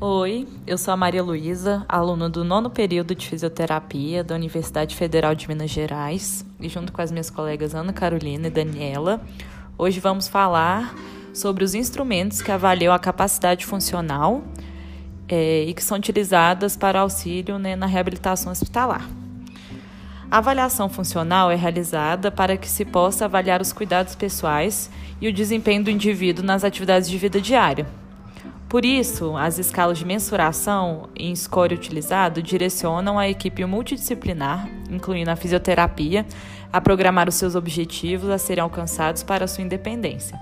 Oi, eu sou a Maria Luísa, aluna do nono período de fisioterapia da Universidade Federal de Minas Gerais, e junto com as minhas colegas Ana Carolina e Daniela, hoje vamos falar sobre os instrumentos que avaliam a capacidade funcional é, e que são utilizadas para auxílio né, na reabilitação hospitalar. A avaliação funcional é realizada para que se possa avaliar os cuidados pessoais e o desempenho do indivíduo nas atividades de vida diária por isso, as escalas de mensuração em score utilizado direcionam a equipe multidisciplinar, incluindo a fisioterapia, a programar os seus objetivos a serem alcançados para sua independência,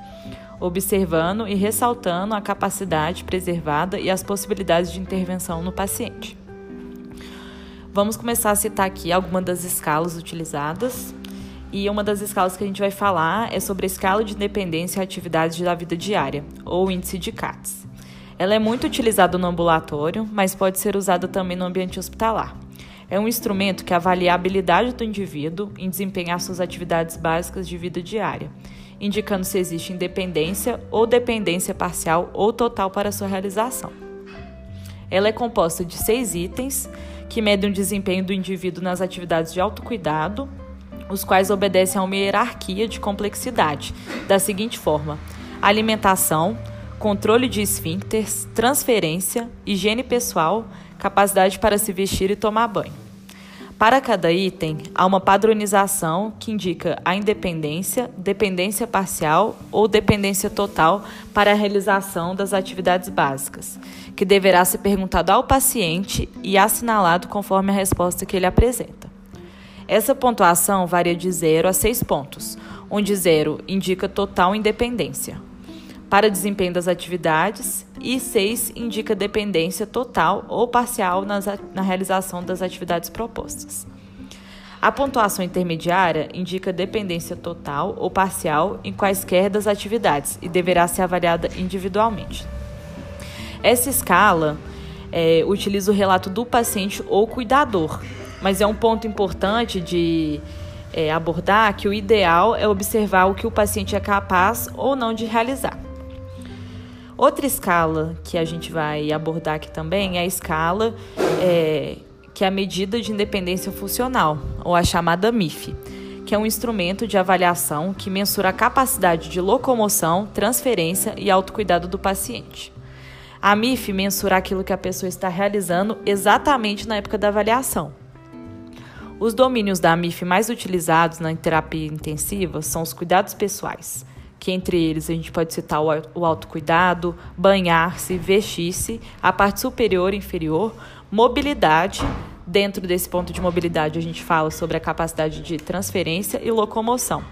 observando e ressaltando a capacidade preservada e as possibilidades de intervenção no paciente. Vamos começar a citar aqui algumas das escalas utilizadas. E uma das escalas que a gente vai falar é sobre a escala de independência e atividades da vida diária, ou índice de CATS. Ela é muito utilizada no ambulatório, mas pode ser usada também no ambiente hospitalar. É um instrumento que avalia a habilidade do indivíduo em desempenhar suas atividades básicas de vida diária, indicando se existe independência ou dependência parcial ou total para sua realização. Ela é composta de seis itens que medem o desempenho do indivíduo nas atividades de autocuidado, os quais obedecem a uma hierarquia de complexidade, da seguinte forma: alimentação, controle de esfíncteres, transferência, higiene pessoal, capacidade para se vestir e tomar banho. Para cada item, há uma padronização que indica a independência, dependência parcial ou dependência total para a realização das atividades básicas, que deverá ser perguntado ao paciente e assinalado conforme a resposta que ele apresenta. Essa pontuação varia de 0 a 6 pontos, onde 0 indica total independência, para desempenho das atividades e 6 indica dependência total ou parcial nas, na realização das atividades propostas. A pontuação intermediária indica dependência total ou parcial em quaisquer das atividades e deverá ser avaliada individualmente. Essa escala é, utiliza o relato do paciente ou cuidador, mas é um ponto importante de é, abordar que o ideal é observar o que o paciente é capaz ou não de realizar. Outra escala que a gente vai abordar aqui também é a escala é, que é a medida de independência funcional, ou a chamada MIF, que é um instrumento de avaliação que mensura a capacidade de locomoção, transferência e autocuidado do paciente. A MIF mensura aquilo que a pessoa está realizando exatamente na época da avaliação. Os domínios da MIF mais utilizados na terapia intensiva são os cuidados pessoais, que entre eles a gente pode citar o autocuidado, banhar-se, vestir-se, a parte superior e inferior, mobilidade. Dentro desse ponto de mobilidade, a gente fala sobre a capacidade de transferência e locomoção.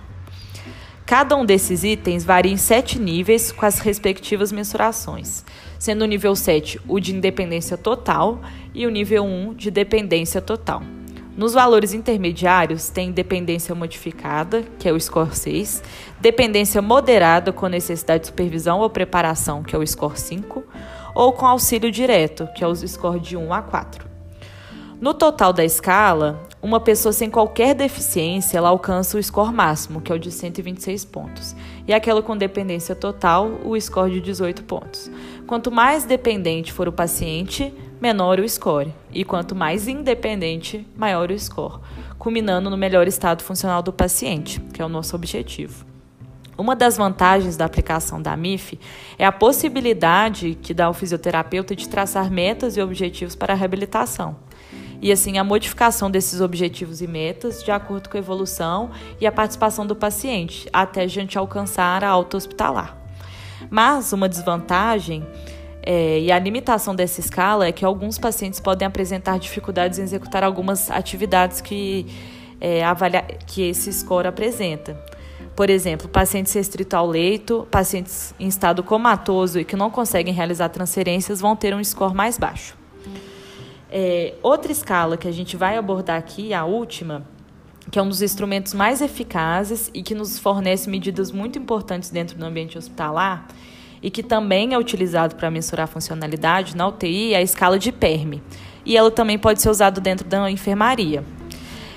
Cada um desses itens varia em sete níveis com as respectivas mensurações, sendo o nível 7 o de independência total e o nível 1 de dependência total. Nos valores intermediários, tem dependência modificada, que é o score 6, dependência moderada com necessidade de supervisão ou preparação, que é o score 5, ou com auxílio direto, que é o score de 1 a 4. No total da escala, uma pessoa sem qualquer deficiência ela alcança o score máximo, que é o de 126 pontos, e aquela com dependência total, o score de 18 pontos. Quanto mais dependente for o paciente, menor o score, e quanto mais independente, maior o score, culminando no melhor estado funcional do paciente, que é o nosso objetivo. Uma das vantagens da aplicação da MIF é a possibilidade que dá ao fisioterapeuta de traçar metas e objetivos para a reabilitação. E assim, a modificação desses objetivos e metas de acordo com a evolução e a participação do paciente, até a gente alcançar a alta hospitalar. Mas uma desvantagem é, e a limitação dessa escala é que alguns pacientes podem apresentar dificuldades em executar algumas atividades que, é, avalia, que esse score apresenta. Por exemplo, pacientes restritos ao leito, pacientes em estado comatoso e que não conseguem realizar transferências vão ter um score mais baixo. É, outra escala que a gente vai abordar aqui, a última, que é um dos instrumentos mais eficazes e que nos fornece medidas muito importantes dentro do ambiente hospitalar, e que também é utilizado para mensurar a funcionalidade na UTI é a escala de PERM. E ela também pode ser usada dentro da enfermaria.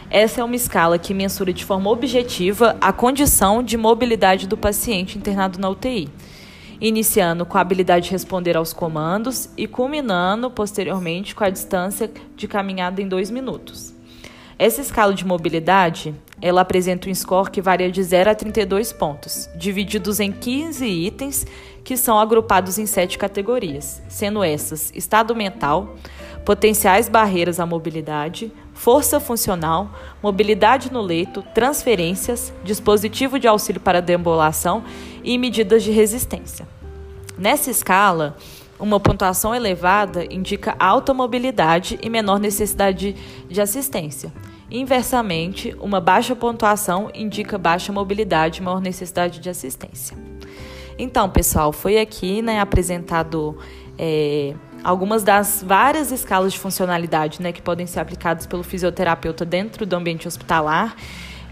Essa é uma escala que mensura de forma objetiva a condição de mobilidade do paciente internado na UTI. iniciando com a habilidade de responder aos comandos e culminando posteriormente com a distância de caminhada em dois minutos. Essa escala de mobilidade, ela apresenta um score que varia de 0 a 32 pontos, divididos em 15 itens que são agrupados em sete categorias, sendo essas estado mental, potenciais barreiras à mobilidade, força funcional, mobilidade no leito, transferências, dispositivo de auxílio para deambulação e medidas de resistência. Nessa escala, uma pontuação elevada indica alta mobilidade e menor necessidade de assistência. Inversamente, uma baixa pontuação indica baixa mobilidade e maior necessidade de assistência. Então, pessoal, foi aqui né, apresentado é, algumas das várias escalas de funcionalidade né, que podem ser aplicadas pelo fisioterapeuta dentro do ambiente hospitalar,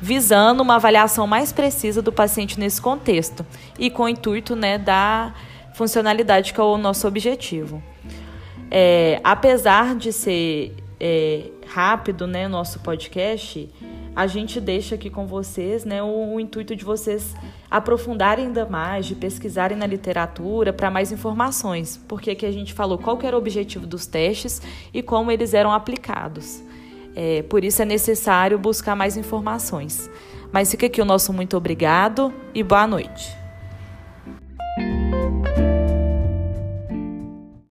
visando uma avaliação mais precisa do paciente nesse contexto e com o intuito né, da funcionalidade que é o nosso objetivo. É, apesar de ser é, rápido né, nosso podcast, a gente deixa aqui com vocês né, o, o intuito de vocês aprofundarem ainda mais, de pesquisarem na literatura para mais informações, porque aqui a gente falou qual era o objetivo dos testes e como eles eram aplicados. É, por isso é necessário buscar mais informações. Mas fica aqui o nosso muito obrigado e boa noite.